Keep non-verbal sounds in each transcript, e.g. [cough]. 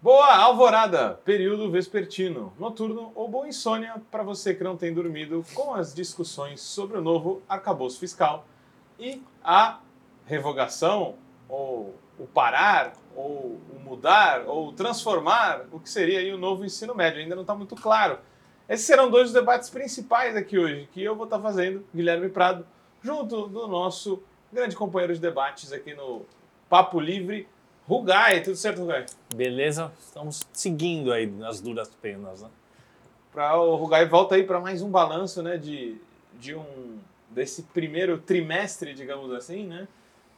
Boa alvorada, período vespertino, noturno ou boa insônia para você que não tem dormido com as discussões sobre o novo arcabouço fiscal e a revogação ou o parar ou o mudar ou transformar o que seria o novo ensino médio. Ainda não está muito claro. Esses serão dois dos debates principais aqui hoje, que eu vou estar tá fazendo, Guilherme Prado, junto do nosso grande companheiro de debates aqui no Papo Livre, Rugai, tudo certo, Rugai? Beleza, estamos seguindo aí nas duras penas, né? Para o Rugai volta aí para mais um balanço, né, de, de um desse primeiro trimestre, digamos assim, né?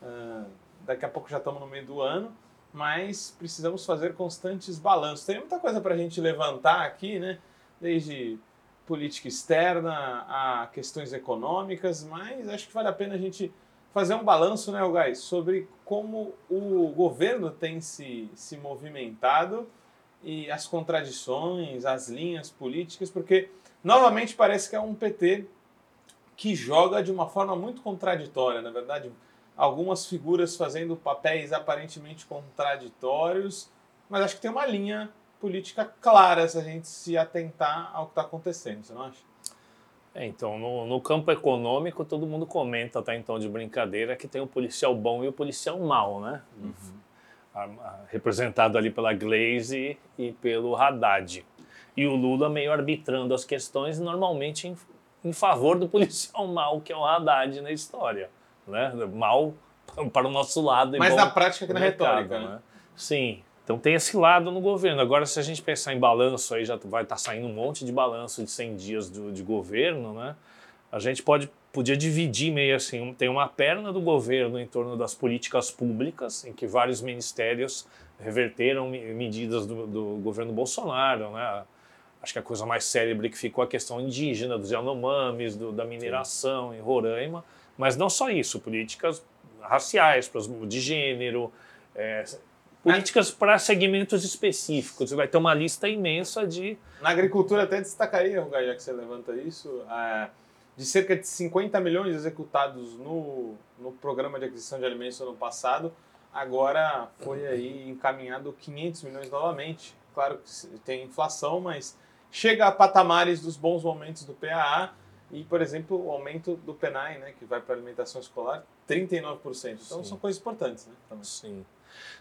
Uh, daqui a pouco já estamos no meio do ano, mas precisamos fazer constantes balanços. Tem muita coisa para a gente levantar aqui, né? Desde política externa a questões econômicas, mas acho que vale a pena a gente fazer um balanço, né, Guys, sobre como o governo tem se, se movimentado e as contradições, as linhas políticas, porque novamente parece que é um PT que joga de uma forma muito contraditória, na verdade, algumas figuras fazendo papéis aparentemente contraditórios, mas acho que tem uma linha política clara se a gente se atentar ao que está acontecendo, você não acha? É, então, no, no, campo econômico, todo mundo comenta, tá, em tom de brincadeira, que tem o policial bom e o policial mau, né? Uhum. A, a, representado ali pela Glaze e pelo Haddad. E o Lula meio arbitrando as questões, normalmente em, em favor do policial mau, que é o Haddad na história. Né? Mal para o nosso lado. Mas na prática que na retórica, né? né? Sim, então tem esse lado no governo. Agora, se a gente pensar em balanço, aí já vai estar tá saindo um monte de balanço de 100 dias do, de governo, né? A gente pode, podia dividir meio assim, tem uma perna do governo em torno das políticas públicas, em que vários ministérios reverteram medidas do, do governo Bolsonaro, né? Acho que a coisa mais célebre que ficou a questão indígena, dos Yanomamis, do, da mineração Sim. em Roraima, mas não só isso, políticas raciais, de gênero, é, políticas para segmentos específicos. Vai ter uma lista imensa de. Na agricultura, até destacaria, já que você levanta isso, é, de cerca de 50 milhões executados no, no programa de aquisição de alimentos no ano passado, agora foi aí encaminhado 500 milhões novamente. Claro que tem inflação, mas chega a patamares dos bons momentos do PAA e, por exemplo, o aumento do PENAI, né, que vai para alimentação escolar, 39%. Então Sim. são coisas importantes, né? Também. Sim.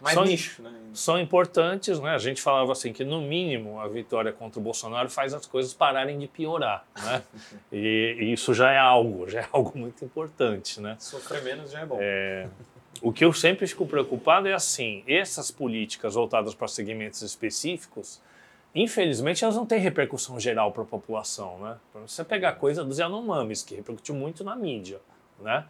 Mais são, nicho, né? São importantes, né? A gente falava assim que no mínimo a vitória contra o Bolsonaro faz as coisas pararem de piorar, né? [laughs] e, e, isso já é algo, já é [laughs] algo muito importante, né? Sofrer menos já é bom. É, o que eu sempre fico preocupado é assim, essas políticas voltadas para segmentos específicos, infelizmente elas não têm repercussão geral para a população, né? Você pegar coisa dos Yanomamis, que repercutiu muito na mídia, né?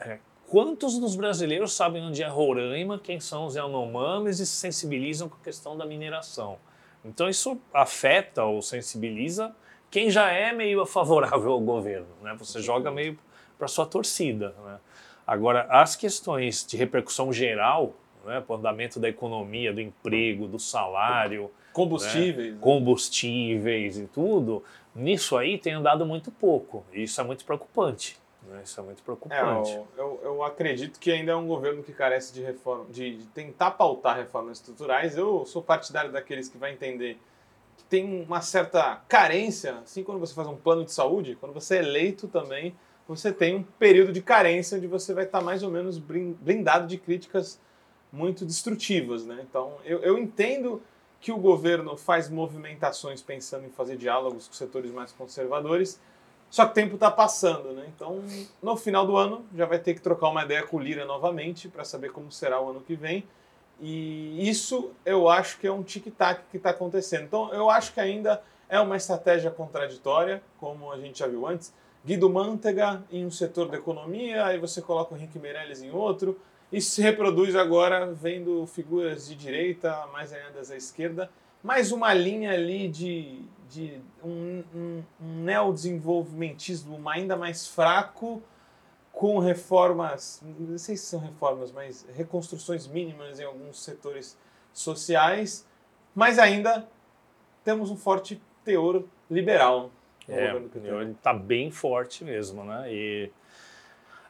É, quantos dos brasileiros sabem onde é Roraima, quem são os Yanomamis e se sensibilizam com a questão da mineração? Então isso afeta ou sensibiliza quem já é meio favorável ao governo, né? Você joga meio para sua torcida, né? Agora, as questões de repercussão geral, né, o andamento da economia, do emprego, do salário, Combustíveis. Né? Combustíveis e tudo. Nisso aí tem andado muito pouco. E isso é muito preocupante. Né? Isso é muito preocupante. É, eu, eu, acredito que ainda é um governo que carece de reforma, de, de tentar pautar reformas estruturais. Eu sou partidário daqueles que vai entender que tem uma certa carência, assim quando você faz um plano de saúde, quando você é eleito também, você tem um período de carência onde você vai estar mais ou menos blindado de críticas muito destrutivas, né? Então, eu, eu entendo que o governo faz movimentações pensando em fazer diálogos com setores mais conservadores, só que o tempo está passando, né? Então, no final do ano, já vai ter que trocar uma ideia com o Lira novamente para saber como será o ano que vem. E isso eu acho que é um tic-tac que está acontecendo. Então, eu acho que ainda é uma estratégia contraditória, como a gente já viu antes. Guido Mantega em um setor da economia, aí você coloca o Henrique Meirelles em outro, isso se reproduz agora vendo figuras de direita, mais alinhadas à esquerda, mais uma linha ali de, de um, um, um neodesenvolvimentismo ainda mais fraco, com reformas, não sei se são reformas, mas reconstruções mínimas em alguns setores sociais, mas ainda temos um forte teor liberal. É, ele está bem forte mesmo, né? E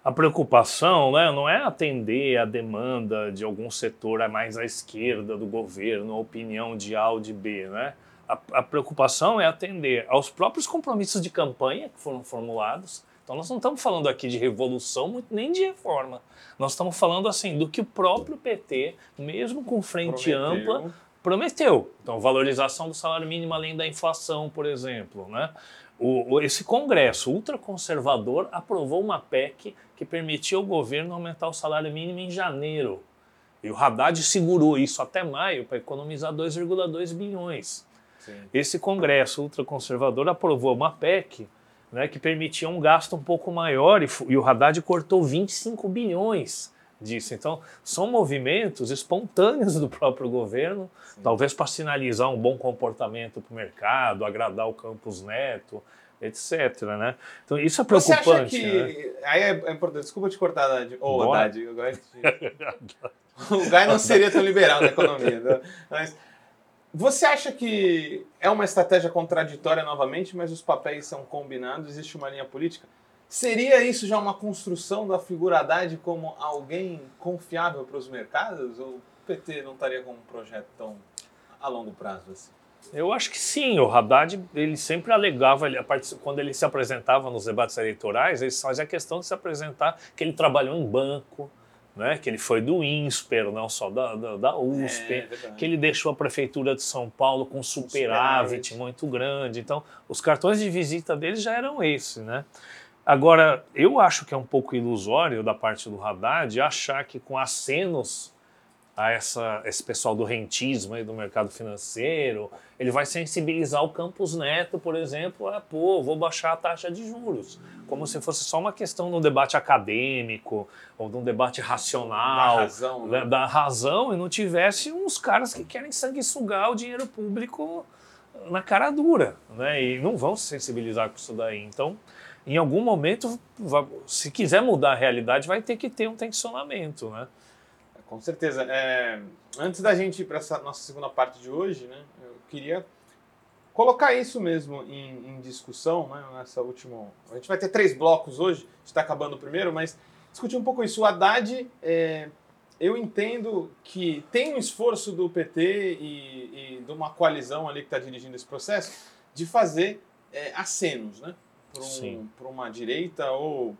a preocupação né, não é atender a demanda de algum setor mais à esquerda do governo, a opinião de A ou de B. Né? A, a preocupação é atender aos próprios compromissos de campanha que foram formulados. Então, nós não estamos falando aqui de revolução nem de reforma. Nós estamos falando assim do que o próprio PT, mesmo com frente Prometeu. ampla, prometeu. Então, valorização do salário mínimo além da inflação, por exemplo. Né? O, esse Congresso ultraconservador aprovou uma PEC que permitiu ao governo aumentar o salário mínimo em janeiro. E o Haddad segurou isso até maio para economizar 2,2 bilhões. Sim. Esse Congresso ultraconservador aprovou uma PEC né, que permitia um gasto um pouco maior e, e o Haddad cortou 25 bilhões disso. Então, são movimentos espontâneos do próprio governo, Sim. talvez para sinalizar um bom comportamento para o mercado, agradar o Campos Neto, etc. Né? Então, isso é preocupante. Você acha que. Né? Aí é, é, importante, desculpa te cortar, Haddad. Oh, Haddad, [laughs] o Gai não seria tão liberal na economia. Né? Mas [laughs] você acha que é uma estratégia contraditória novamente, mas os papéis são combinados, existe uma linha política? Seria isso já uma construção da figura Haddad como alguém confiável para os mercados? Ou o PT não estaria com um projeto tão a longo prazo assim? Eu acho que sim. O Haddad ele sempre alegava, ele, quando ele se apresentava nos debates eleitorais, ele fazia questão de se apresentar que ele trabalhou em banco, né? que ele foi do INSPER, não só da, da, da USP, é, que ele deixou a prefeitura de São Paulo com superávit muito grande. Então, os cartões de visita dele já eram esses, né? Agora, eu acho que é um pouco ilusório da parte do Haddad achar que com acenos a essa, esse pessoal do rentismo aí do mercado financeiro, ele vai sensibilizar o Campos Neto, por exemplo, a, pô, vou baixar a taxa de juros. Como se fosse só uma questão de um debate acadêmico ou de um debate racional. Da razão. Né? Da razão e não tivesse uns caras que querem sanguessugar o dinheiro público na cara dura, né? E não vão se sensibilizar com isso daí. Então, em algum momento, se quiser mudar a realidade, vai ter que ter um tensionamento, né? Com certeza. É, antes da gente ir para essa nossa segunda parte de hoje, né, eu queria colocar isso mesmo em, em discussão, né, nessa última... A gente vai ter três blocos hoje, a gente está acabando o primeiro, mas discutir um pouco isso. O Haddad, é, eu entendo que tem um esforço do PT e, e de uma coalizão ali que está dirigindo esse processo de fazer é, acenos, né? para um, uma direita ou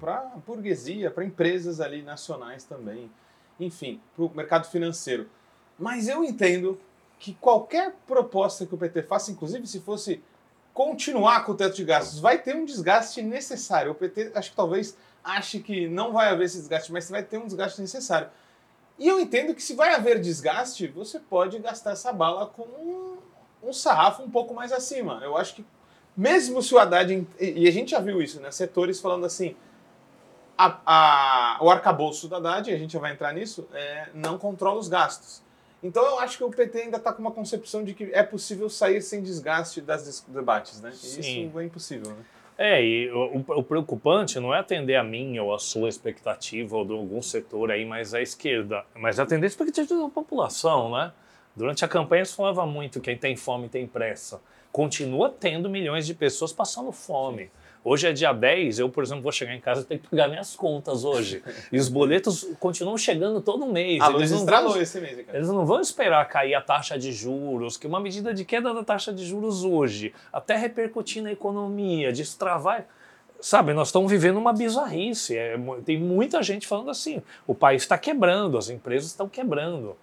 para a burguesia, para empresas ali nacionais também, enfim, para o mercado financeiro. Mas eu entendo que qualquer proposta que o PT faça, inclusive se fosse continuar com o teto de gastos, vai ter um desgaste necessário. O PT acho que talvez ache que não vai haver esse desgaste, mas vai ter um desgaste necessário. E eu entendo que se vai haver desgaste, você pode gastar essa bala com um, um sarrafo um pouco mais acima. Eu acho que mesmo se o Haddad. E a gente já viu isso, né? Setores falando assim. A, a, o arcabouço da Haddad, a gente já vai entrar nisso, é, não controla os gastos. Então eu acho que o PT ainda está com uma concepção de que é possível sair sem desgaste das debates, né? E Sim. isso é impossível, né? É, e o, o, preocupante não é atender a minha ou a sua expectativa ou de algum setor aí mais à esquerda, mas atender a expectativa da população, né? Durante a campanha se falava muito quem tem fome tem pressa continua tendo milhões de pessoas passando fome. Hoje é dia 10, eu, por exemplo, vou chegar em casa e tenho que pagar minhas contas hoje. [laughs] E os boletos continuam chegando todo mês. A eles, não vão, esse mês, cara. eles não vão esperar cair a taxa de juros, que uma medida de queda da taxa de juros hoje, até repercutir na economia, destravar. Sabe, nós estamos vivendo uma bizarrice. É, tem muita gente falando assim: o país está quebrando, as empresas estão quebrando.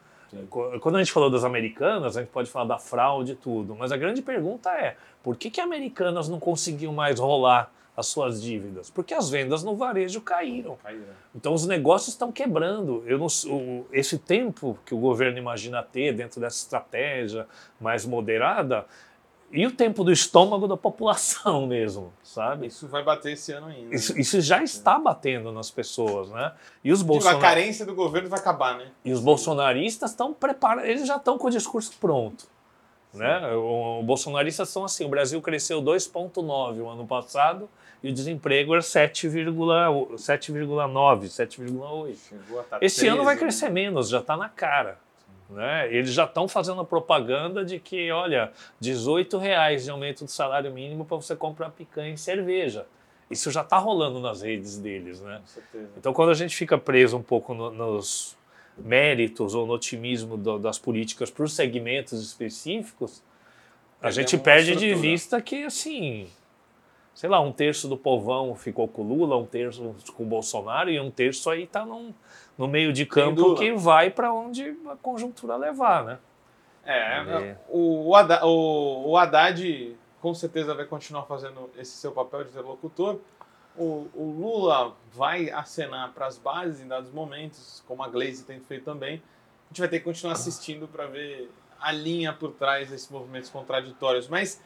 Quando a gente falou das americanas, a gente pode falar da fraude e tudo, mas a grande pergunta é: por que, que americanas não conseguiam mais rolar as suas dívidas? Porque as vendas no varejo caíram. caíram. Então os negócios estão quebrando. Eu não, o, esse tempo que o governo imagina ter dentro dessa estratégia mais moderada, e o tempo do estômago da população [laughs] mesmo, sabe? Isso vai bater esse ano ainda. Isso, isso já está batendo nas pessoas, né? E os bolsonar... A carência do governo vai acabar, né? E os bolsonaristas estão preparados, eles já estão com o discurso pronto. Né? Os bolsonaristas são assim, o Brasil cresceu 2,9 o ano passado e o desemprego era 7,9, 7,8. Esse ano vai crescer menos, já está na cara. Né? Eles já estão fazendo a propaganda de que, olha, 18 reais de aumento do salário mínimo para você comprar picanha e cerveja. Isso já está rolando nas redes deles, né? Então, quando a gente fica preso um pouco no, nos méritos ou no otimismo do, das políticas para os segmentos específicos, a Perdemos gente perde de estrutura. vista que, assim, sei lá, um terço do povão ficou com o Lula, um terço com o Bolsonaro e um terço aí está no meio de campo que vai para onde a conjuntura levar, né? É, É. o, o, Haddad, o, o Haddad com certeza vai continuar fazendo esse seu papel de interlocutor. O, o Lula vai acenar para as bases em dados momentos, como a Glaze tem feito também. A gente vai ter que continuar assistindo para ver a linha por trás desses movimentos contraditórios. Mas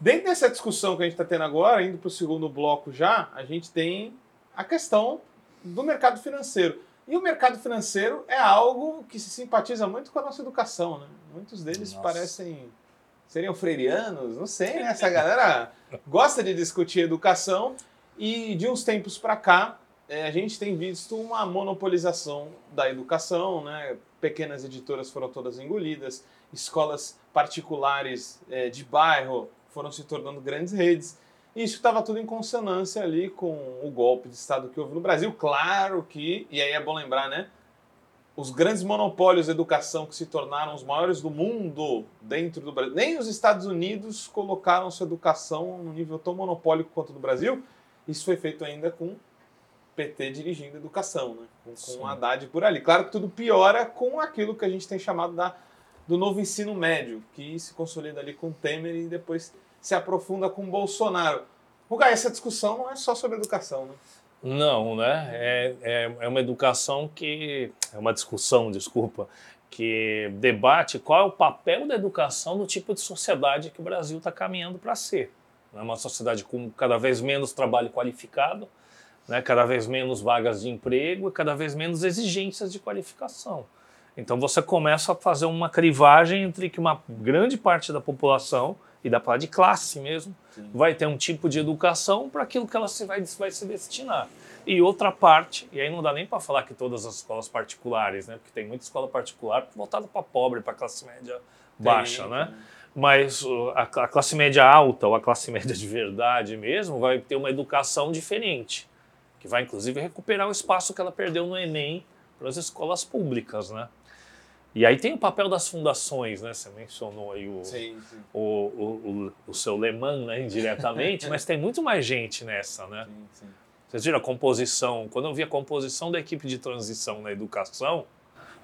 dentro dessa discussão que a gente está tendo agora, indo para o segundo bloco já, a gente tem a questão do mercado financeiro. E o mercado financeiro é algo que se simpatiza muito com a nossa educação, né? Muitos deles Nossa. parecem seriam freirianos, não sei, né? Essa galera [laughs] gosta de discutir educação e de uns tempos para cá eh, a gente tem visto uma monopolização da educação, né? Pequenas editoras foram todas engolidas, escolas particulares eh, de bairro foram se tornando grandes redes. E isso estava tudo em consonância ali com o golpe de Estado que houve no Brasil. Claro que, e aí é bom lembrar, né? Os grandes monopólios da educação que se tornaram os maiores do mundo dentro do Brasil. Nem os Estados Unidos colocaram sua educação num nível tão monopólico quanto do Brasil. Isso foi feito ainda com PT dirigindo a educação, né? com, com o Haddad por ali. Claro que tudo piora com aquilo que a gente tem chamado da, do novo ensino médio, que se consolida ali com Temer e depois se aprofunda com Bolsonaro. Rugai, essa discussão não é só sobre educação, né? Não, né? É, é, é uma educação que. É uma discussão, desculpa, que debate qual é o papel da educação no tipo de sociedade que o Brasil está caminhando para ser. É uma sociedade com cada vez menos trabalho qualificado, né? cada vez menos vagas de emprego e cada vez menos exigências de qualificação. Então você começa a fazer uma crivagem entre que uma grande parte da população, e da parte de classe mesmo, Sim. vai ter um tipo de educação para aquilo que ela se vai, vai se destinar. E outra parte, e aí não dá nem para falar que todas as escolas particulares, né? Porque tem muita escola particular voltada para pobre, para classe média baixa, Tem, né? Mas a, a classe média alta ou a classe [laughs] média de verdade mesmo vai ter uma educação diferente, que vai inclusive recuperar o espaço que ela perdeu no Enem para as escolas públicas, né? E aí tem o papel das fundações, né? Você mencionou aí o, Sim, sim, o, o, o, o seu Leman, né, indiretamente, [laughs] mas tem muito mais gente nessa, né? sim, sim. Vocês viram a composição? Quando eu vi a composição da equipe de transição na educação,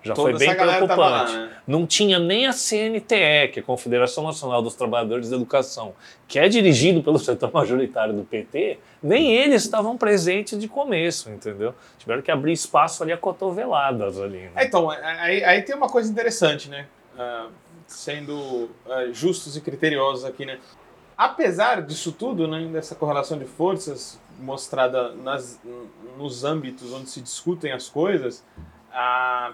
já Toda foi bem tava lá, preocupante. né? Não tinha nem a CNTE, que é a Confederação Nacional dos Trabalhadores da Educação, que é dirigido pelo [laughs] setor majoritário do PT, nem eles estavam presentes de começo, entendeu? Tiveram que abrir espaço ali a cotoveladas ali. É, Né? então, aí, aí tem uma coisa interessante, né? Ah, sendo ah, justos e criteriosos aqui, né? Apesar disso tudo, né, dessa correlação de forças mostrada nas, nos âmbitos onde se discutem as coisas, ah,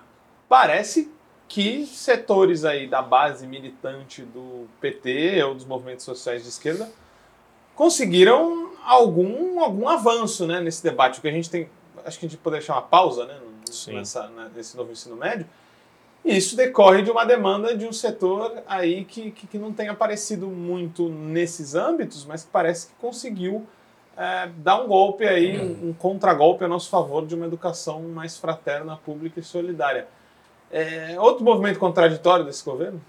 parece que setores aí da base militante do PT ou dos movimentos sociais de esquerda conseguiram algum, algum avanço né, nesse debate. O que a gente tem, acho que a gente poderia chamar pausa né, nessa, né, nesse novo ensino médio. E isso decorre de uma demanda de um setor aí que, que, que não tem aparecido muito nesses âmbitos, mas que parece que conseguiu é, dar um golpe aí, um, um contragolpe a nosso favor de uma educação mais fraterna, pública e solidária. É, outro movimento contraditório desse governo?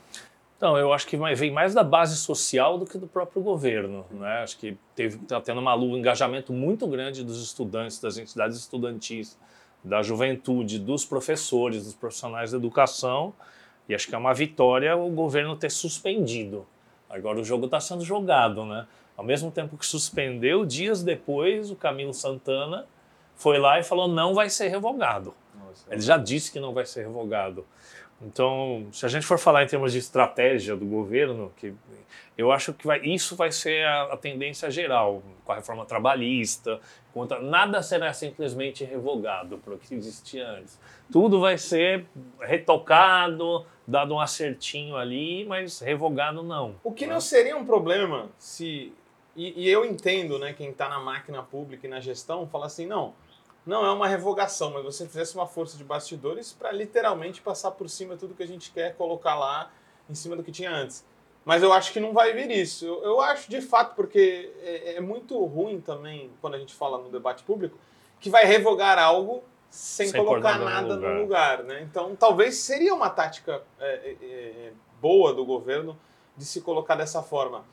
Então, eu acho que vem mais da base social do que do próprio governo. Né? Acho que está tendo uma, um engajamento muito grande dos estudantes, das entidades estudantis, da juventude, dos professores, dos profissionais da educação. E acho que é uma vitória o governo ter suspendido. Agora o jogo está sendo jogado. Né? Ao mesmo tempo que suspendeu, dias depois, o Camilo Santana foi lá e falou não vai ser revogado. Ele já disse que não vai ser revogado. Então, se a gente for falar em termos de estratégia do governo, que eu acho que vai, isso vai ser a, a tendência geral com a reforma trabalhista, contra, nada será simplesmente revogado para o que existia antes. Tudo vai ser retocado, dado um acertinho ali, mas revogado não. O que né? não seria um problema se. E, e eu entendo, né, quem está na máquina pública e na gestão, fala assim: não, não é uma revogação, mas você fizesse uma força de bastidores para literalmente passar por cima tudo que a gente quer colocar lá em cima do que tinha antes. Mas eu acho que não vai vir isso. Eu, eu acho de fato, porque é, é, muito ruim também, quando a gente fala no debate público, que vai revogar algo sem, sem colocar nada no lugar. no lugar. né? Então, talvez seria uma tática é, é, é, boa do governo de se colocar dessa forma.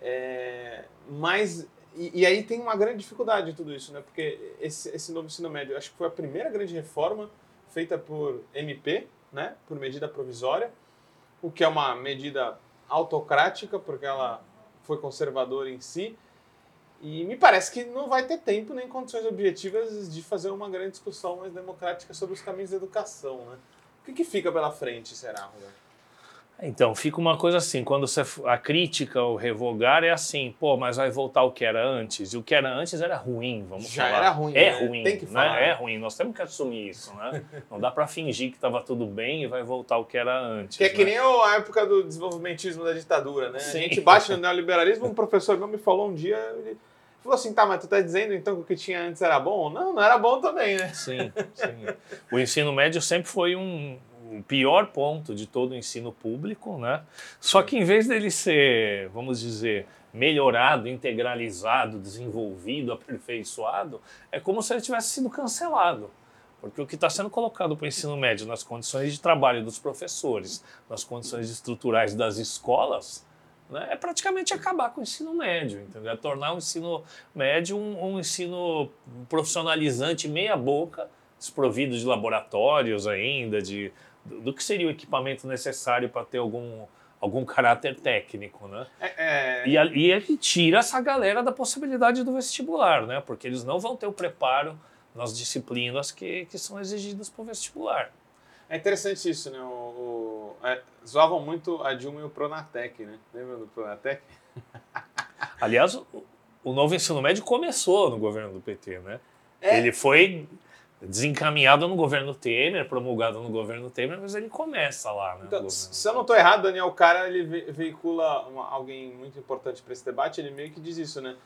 É, mas, e, e, aí tem uma grande dificuldade em tudo isso, né? Porque esse, esse novo ensino médio, acho que foi a primeira grande reforma feita por MP, né? Por medida provisória, o que é uma medida autocrática, porque ela foi conservadora em si. E me parece que não vai ter tempo nem condições objetivas de fazer uma grande discussão mais democrática sobre os caminhos da educação, né? O que, que fica pela frente, será, Roberto? Então, fica uma coisa assim, quando você, a crítica, o revogar é assim, pô, mas vai voltar o que era antes. E o que era antes era ruim, vamos Já falar. era ruim, É né? ruim, Tem que né? falar. É ruim, nós temos que assumir isso, né? Não dá para fingir que estava tudo bem e vai voltar o que era antes. Que é que né? nem a época do desenvolvimentismo da ditadura, né? Sim. A gente bate no neoliberalismo, um professor meu me falou um dia, ele falou assim, tá, mas tu tá dizendo então que o que tinha antes era bom? Não, não era bom também, né? Sim, sim. O ensino médio sempre foi um, o pior ponto de todo o ensino público, né? Só que em vez dele ser, vamos dizer, melhorado, integralizado, desenvolvido, aperfeiçoado, é como se ele tivesse sido cancelado. Porque o que está sendo colocado para o ensino médio nas condições de trabalho dos professores, nas condições estruturais das escolas, né, é praticamente acabar com o ensino médio, entendeu? É tornar o ensino médio um, um ensino profissionalizante meia boca, desprovido de laboratórios ainda, de do, que seria o equipamento necessário para ter algum, algum caráter técnico, né? É, é... E, e ele tira essa galera da possibilidade do vestibular, né? Porque eles não vão ter o preparo nas disciplinas que, que são exigidas para o vestibular. É interessante isso, né? O, o- é, zoavam muito a Dilma e o Pronatec, né? Lembra do Pronatec? Aliás, o, o novo ensino médio começou no governo do PT, né? É. Ele foi desencaminhado no governo Temer, promulgado no governo Temer, mas ele começa lá, né? Então, se eu não estou errado, Daniel Cara ele ve- veicula uma- alguém muito importante para esse debate. Ele meio que diz isso, né?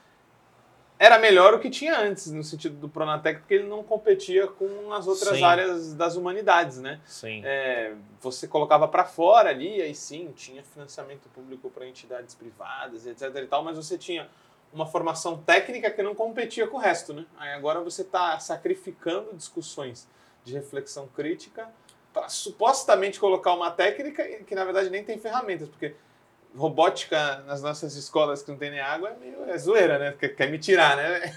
Era melhor o que tinha antes, no sentido do Pronatec, porque ele não competia com as outras Sim. áreas das humanidades, né? Sim. É, você colocava para fora ali, aí sim, tinha financiamento público para entidades privadas, etc e tal, mas você tinha uma formação técnica que não competia com o resto, né? Aí agora você está sacrificando discussões de reflexão crítica para supostamente colocar uma técnica que na verdade nem tem ferramentas, porque robótica nas nossas escolas que não tem nem água é meio é zoeira, né? Quer, quer me tirar, né?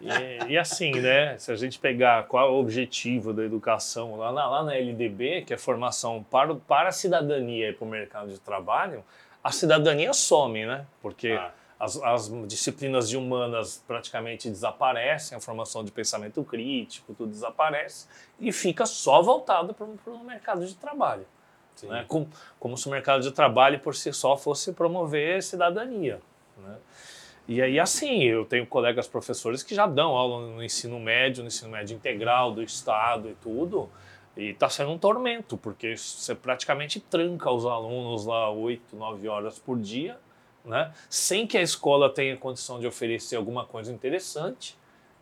E, e assim, né? Se a gente pegar qual é o objetivo da educação lá na, lá na LDB, que é formação para, para a cidadania e para o mercado de trabalho, a cidadania some, né? Porque Ah. As, as disciplinas de humanas praticamente desaparecem, a formação de pensamento crítico, tudo desaparece, e fica só voltado para o mercado de trabalho. Né? Como, como se o mercado de trabalho por si só fosse promover cidadania. Né? E aí, assim, eu tenho colegas professores que já dão aula no ensino médio, no ensino médio integral do Estado e tudo, e está sendo um tormento, porque você praticamente tranca os alunos lá 8, 9 horas por dia, né? sem que a escola tenha condição de oferecer alguma coisa interessante.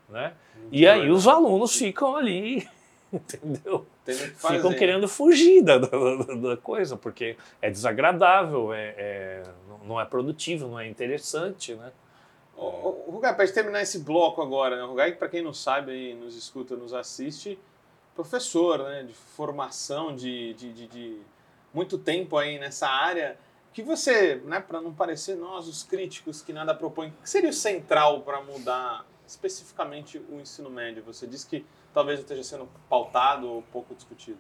Né? E aí os alunos ficam ali, [laughs] entendeu? Que ficam querendo fugir da, da, da- coisa, porque é desagradável, é, é- não- é produtivo, não é interessante, né? Rugai, para terminar esse bloco agora, né? Rugai, para quem não sabe, aí, nos escuta, nos assiste, professor, né? De formação, de, de, de, de muito tempo aí nessa área. Que você, né, para não parecer nós, os críticos que nada propõem, o que seria o central para mudar especificamente o ensino médio? Você disse que talvez esteja sendo pautado ou pouco discutido.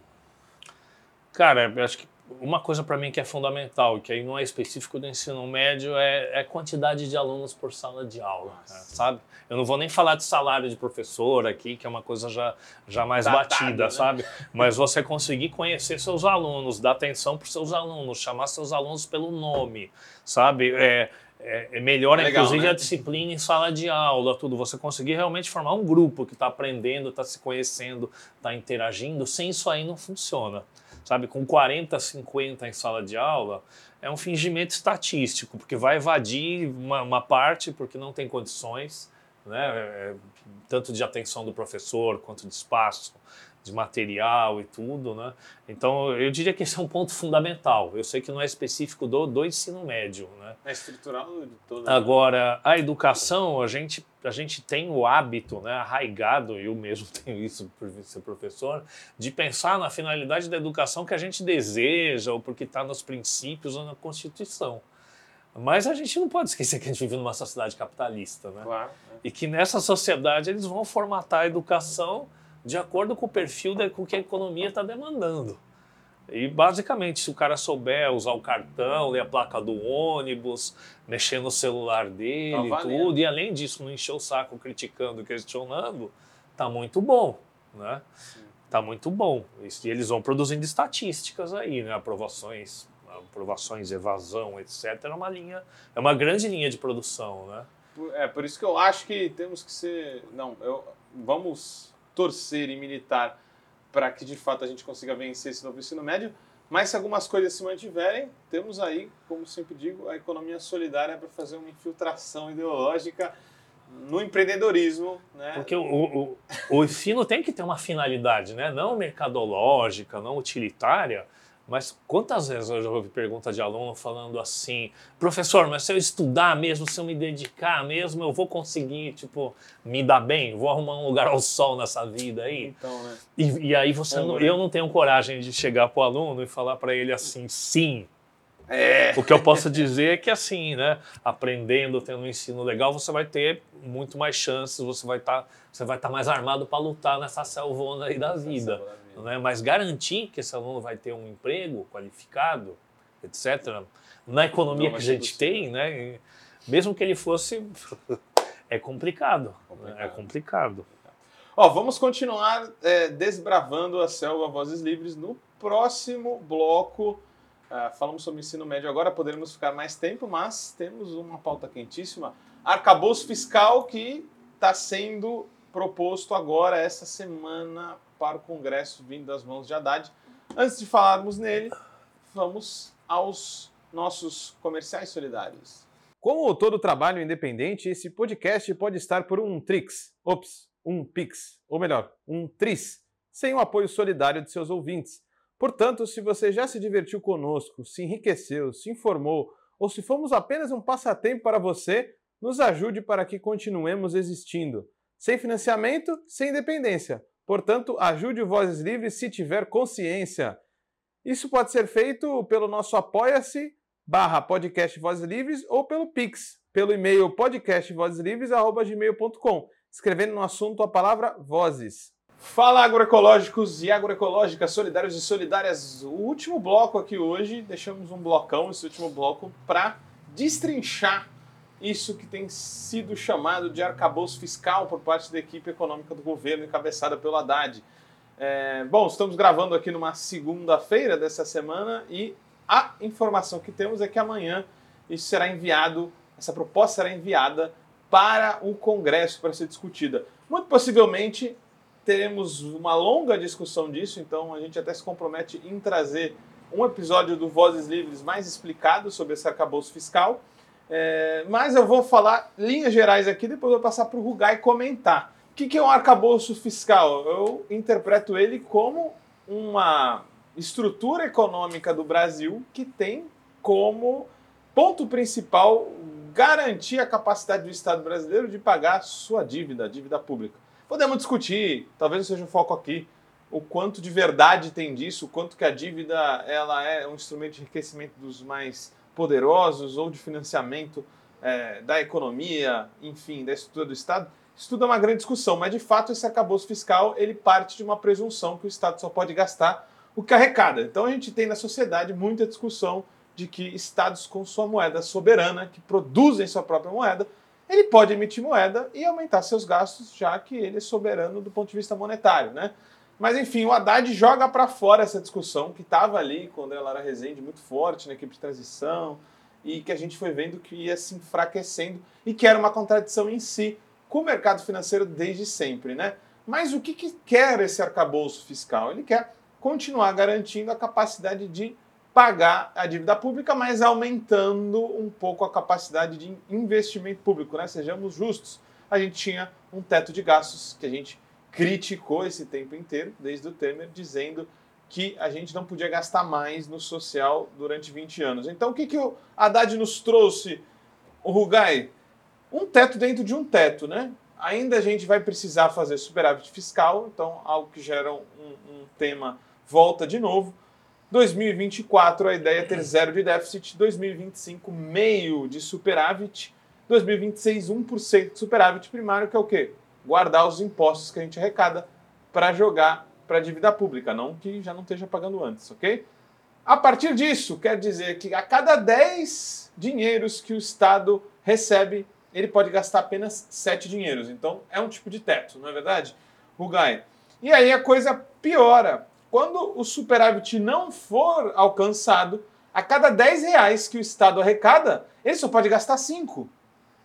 Cara, eu acho que uma coisa para mim que é fundamental, que aí não é específico do ensino médio, é, é a quantidade de alunos por sala de aula, cara, sabe? Eu não vou nem falar de salário de professor aqui, que é uma coisa já, já mais Datada, batida, né? sabe? Mas você conseguir conhecer seus alunos, dar atenção para seus alunos, chamar seus alunos pelo nome, sabe? É, é, é melhor, Legal, inclusive, né? a disciplina em sala de aula, tudo. Você conseguir realmente formar um grupo que está aprendendo, está se conhecendo, está interagindo. Sem isso aí não funciona. Sabe, com 40, 50 em sala de aula, é um fingimento estatístico, porque vai evadir uma, uma parte porque não tem condições, né? é, tanto de atenção do professor quanto de espaço, de material e tudo, né? Então, eu diria que esse é um ponto fundamental. Eu sei que não é específico do, do ensino médio, né? É estrutural de todo. Agora, a educação, a gente, a gente tem o hábito, né, arraigado, eu mesmo [laughs] tenho isso por ser professor, de pensar na finalidade da educação que a gente deseja, ou porque está nos princípios ou na Constituição. Mas a gente não pode esquecer que a gente vive numa sociedade capitalista, né? Claro. né? E que nessa sociedade eles vão formatar a educação de acordo com o perfil da, com que a economia está demandando. E basicamente, se o cara souber usar o cartão, ler a placa do ônibus, mexer no celular dele, Tá tudo, e além disso não encher o saco criticando, questionando, tá muito bom, né? Tá muito bom. E eles vão produzindo estatísticas aí, né? Aprovações, aprovações, evasão, etc. É uma linha, é uma grande linha de produção, né? É, por isso que eu acho que temos que ser. Não, eu, vamos torcer e militar para que de fato a gente consiga vencer esse novo ensino médio. Mas se algumas coisas se mantiverem, temos aí, como sempre digo, a economia solidária para fazer uma infiltração ideológica no empreendedorismo, né? Porque o, o, o ensino tem que ter uma finalidade, né? Não mercadológica, não utilitária. Mas quantas vezes eu já ouvi pergunta de aluno falando assim, professor, mas se eu estudar mesmo, se eu me dedicar mesmo, eu vou conseguir, tipo, me dar bem, vou arrumar um lugar ao sol nessa vida aí. Então, né? E, e aí você É, não, eu não tenho coragem de chegar pro aluno e falar para ele assim, sim. É. O que eu posso dizer é que assim, né, aprendendo, tendo um ensino legal, você vai ter muito mais chances, você vai estar, você vai estar mais armado para lutar nessa selvona aí da vida, né? Mas garantir que esse aluno vai ter um emprego qualificado, etc. Na economia Não que a gente tem, né, mesmo que ele fosse [laughs] é complicado, né? é Complicado. complicado. Ó, vamos continuar é, desbravando a selva Vozes Livres no próximo bloco. Ah, falamos sobre ensino médio agora, poderíamos ficar mais tempo, mas temos uma pauta quentíssima. Arcabouço fiscal que está sendo proposto agora, essa semana, para o Congresso, vindo das mãos de Haddad. Antes de falarmos nele, vamos aos nossos comerciais solidários. Como todo trabalho independente, esse podcast pode estar por um Trix, ops, um Pix, ou melhor, um Tris, sem o apoio solidário de seus ouvintes. Portanto, se você já se divertiu conosco, se enriqueceu, se informou, ou se fomos apenas um passatempo para você, nos ajude para que continuemos existindo. Sem financiamento, sem independência. Portanto, ajude o Vozes Livres se tiver consciência. Isso pode ser feito pelo nosso apoia-se barra podcast Vozes Livres ou pelo Pix, pelo e-mail podcastvozeslivres.gmail.com, escrevendo no assunto a palavra vozes. Fala agroecológicos e agroecológicas, solidários e solidárias. O último bloco aqui hoje, deixamos um blocão, esse último bloco, para destrinchar isso que tem sido chamado de arcabouço fiscal por parte da equipe econômica do governo, encabeçada pelo Haddad. É, bom, estamos gravando aqui numa segunda-feira dessa semana e a informação que temos é que amanhã isso será enviado, essa proposta será enviada para o Congresso para ser discutida. Muito possivelmente teremos uma longa discussão disso, então a gente até se compromete em trazer um episódio do Vozes Livres mais explicado sobre esse arcabouço fiscal. É, mas eu vou falar linhas gerais aqui, depois eu vou passar para o Rugai comentar. O que, que é um arcabouço fiscal? Eu interpreto ele como uma estrutura econômica do Brasil que tem como ponto principal garantir a capacidade do Estado brasileiro de pagar sua dívida, a dívida pública. Podemos discutir, talvez seja o foco aqui, o quanto de verdade tem disso, o quanto que a dívida ela é um instrumento de enriquecimento dos mais poderosos ou de financiamento é, da economia, enfim, da estrutura do Estado. Isso tudo é uma grande discussão, mas de fato esse arcabouço fiscal ele parte de uma presunção que o Estado só pode gastar o que arrecada. Então a gente tem na sociedade muita discussão de que estados com sua moeda soberana, que produzem sua própria moeda, ele pode emitir moeda e aumentar seus gastos, já que ele é soberano do ponto de vista monetário, né? Mas enfim, o Haddad joga para fora essa discussão que estava ali quando ela era Rezende muito forte na equipe de transição e que a gente foi vendo que ia se enfraquecendo e que era uma contradição em si com o mercado financeiro desde sempre, né? Mas o que, que quer esse arcabouço fiscal? Ele quer continuar garantindo a capacidade de pagar a dívida pública, mas aumentando um pouco a capacidade de investimento público, né? Sejamos justos. A gente tinha um teto de gastos que a gente criticou esse tempo inteiro, desde o Temer, dizendo que a gente não podia gastar mais no social durante 20 anos. Então, o que, que o Haddad nos trouxe, o Rugai? Um teto dentro de um teto, né? Ainda a gente vai precisar fazer superávit fiscal, então algo que gera um, um tema volta de novo. 2024 a ideia é ter zero de déficit, 2025 meio de superávit, 2026 1% de superávit primário, que é o quê? Guardar os impostos que a gente arrecada para jogar para a dívida pública, não que já não esteja pagando antes, ok? A partir disso, quer dizer que a cada 10 dinheiros que o Estado recebe, ele pode gastar apenas 7 dinheiros. Então, é um tipo de teto, não é verdade? Rugai. E aí a coisa piora. Quando o superávit não for alcançado, a cada 10 reais que o Estado arrecada, ele só pode gastar 5.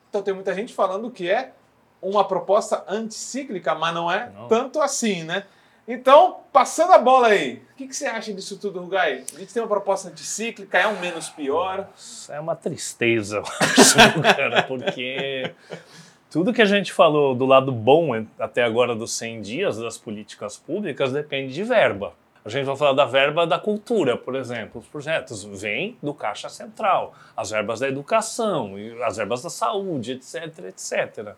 Então tem muita gente falando que é uma proposta anticíclica, mas não é não. tanto assim, né? Então, passando a bola aí, o que, que, você acha disso tudo, Rugai? A gente tem uma proposta anticíclica, é um menos pior? É uma tristeza, acho, [laughs] cara, porque tudo que a gente falou do lado bom até agora dos 100 dias das políticas públicas depende de verba. A gente vai falar da verba da cultura, por exemplo. Os projetos vêm do Caixa Central, as verbas da educação, as verbas da saúde, etc, etc.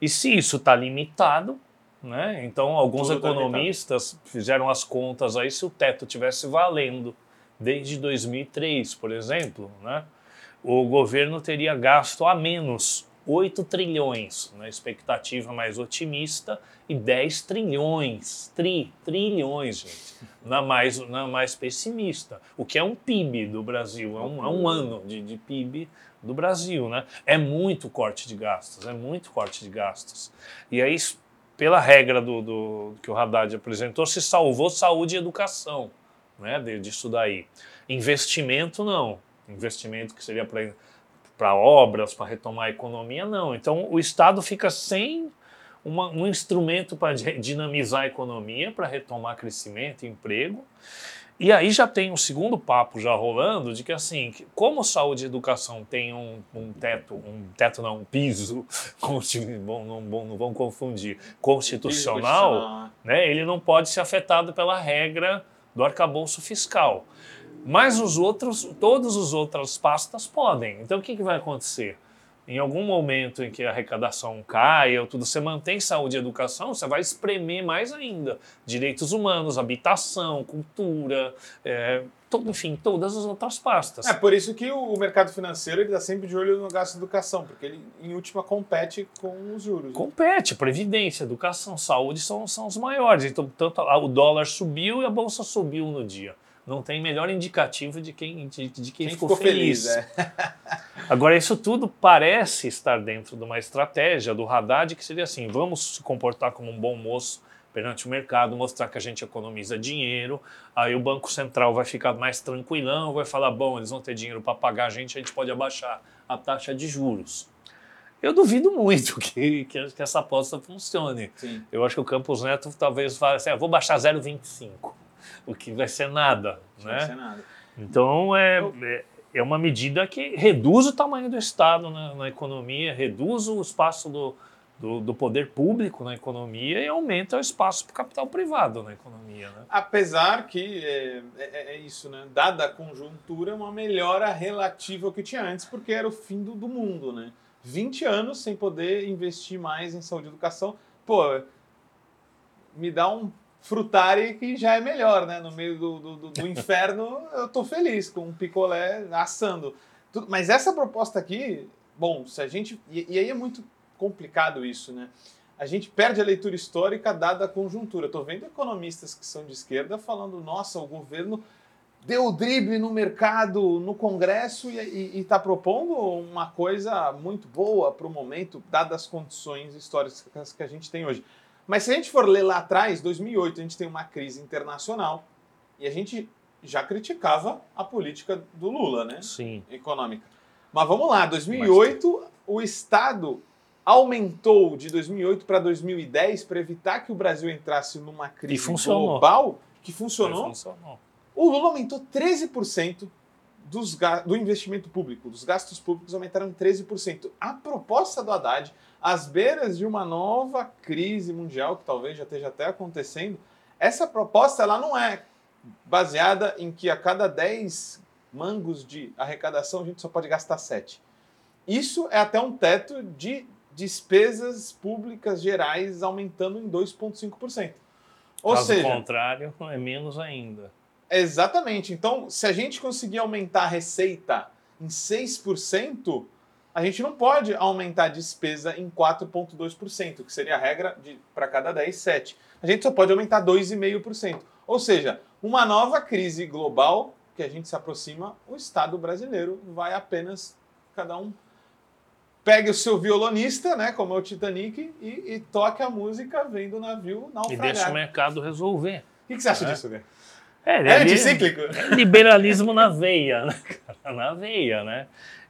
E se isso está limitado, né? Então, alguns Tudo economistas fizeram as contas aí se o teto tivesse valendo desde 2003, por exemplo, né? o governo teria gasto a menos 8 trilhões na expectativa mais otimista e 10 trilhões, tri, trilhões, gente, na mais, na mais pessimista, o que é um PIB do Brasil, é um, é um ano de, de PIB do Brasil, né? É muito corte de gastos, é muito corte de gastos. E aí pela regra do, do, que o Haddad apresentou, se salvou saúde e educação, né, disso daí. Investimento, não. Investimento que seria para obras, para retomar a economia, não. Então, o Estado fica sem uma, um instrumento para dinamizar a economia, para retomar crescimento, emprego, e aí já tem um segundo papo já rolando de que assim, como saúde e educação tem um, um teto, um teto não, um piso, [laughs] bom, não, bom, não vão confundir, constitucional, né, ele não pode ser afetado pela regra do arcabouço fiscal. Mas os outros, todas as outras pastas podem. Então o que, que vai acontecer? em algum momento em que a arrecadação cai ou tudo, você mantém saúde e educação, você vai espremer mais ainda. Direitos humanos, habitação, cultura, é, todo, enfim, todas as outras pastas. É por isso que o mercado financeiro está sempre de olho no gasto de educação, porque ele, em última, compete com os juros. Né? Compete, previdência, educação, saúde são, são os maiores. Então, tanto o dólar subiu e a bolsa subiu no dia não tem melhor indicativo de quem, de, de quem, quem ficou, ficou, feliz. feliz é. [laughs] Agora, isso tudo parece estar dentro de uma estratégia do Haddad que seria assim: vamos se comportar como um bom moço perante o mercado, mostrar que a gente economiza dinheiro, aí o Banco Central vai ficar mais tranquilão, vai falar: bom, eles vão ter dinheiro para pagar a gente, a gente pode abaixar a taxa de juros. Eu duvido muito [laughs] que, que, essa aposta funcione. Sim. Eu acho que o Campos Neto talvez fale assim: ah, vou baixar 0,25 o que vai ser nada. Né? Vai ser nada. Então é, é, é, uma medida que reduz o tamanho do Estado na, na economia, reduz o espaço do, do, do, poder público na economia e aumenta o espaço para o capital privado na economia. Né? Apesar que é, é, é, isso, né? dada a conjuntura, uma melhora relativa ao que tinha antes, porque era o fim do, do mundo. Né? 20 anos sem poder investir mais em saúde e educação. Pô, me dá um frutari que já é melhor, né? No meio do, do, do inferno, eu tô feliz com um picolé assando. Mas essa proposta aqui, bom, se a gente. E, aí é muito complicado isso, né? A gente perde a leitura histórica dada a conjuntura. Tô vendo economistas que são de esquerda falando, nossa, o governo deu o drible no mercado, no Congresso e está propondo uma coisa muito boa para o momento, dadas as condições históricas que a gente tem hoje. Mas se a gente for ler lá atrás, 2008, a gente tem uma crise internacional e a gente já criticava a política do Lula, né? Sim. Econômica. Mas vamos lá, 2008, o Estado aumentou de 2008 para 2010 para evitar que o Brasil entrasse numa crise global que funcionou. funcionou. O Lula aumentou 13% dos, do investimento público, dos gastos públicos aumentaram em 13%. A proposta do Haddad, às beiras de uma nova crise mundial, que talvez já esteja até acontecendo, essa proposta ela não é baseada em que a cada 10 mangos de arrecadação a gente só pode gastar 7. Isso é até um teto de despesas públicas gerais aumentando em 2,5%. Ou Caso seja, contrário, é menos ainda. Exatamente. Então, se a gente conseguir aumentar a receita em 6%, a gente não pode aumentar a despesa em 4,2%, que seria a regra para cada 10, 7. A gente só pode aumentar 2,5%. Ou seja, uma nova crise global que a gente se aproxima, o Estado brasileiro vai apenas, cada um pegue o seu violonista, né, como é o Titanic, e, e toque a música vendo o navio naufragar. E deixa o mercado resolver. O que, que você acha é. disso, Gê? É, é, anticíclico? É liberalismo na veia, né? na veia, né?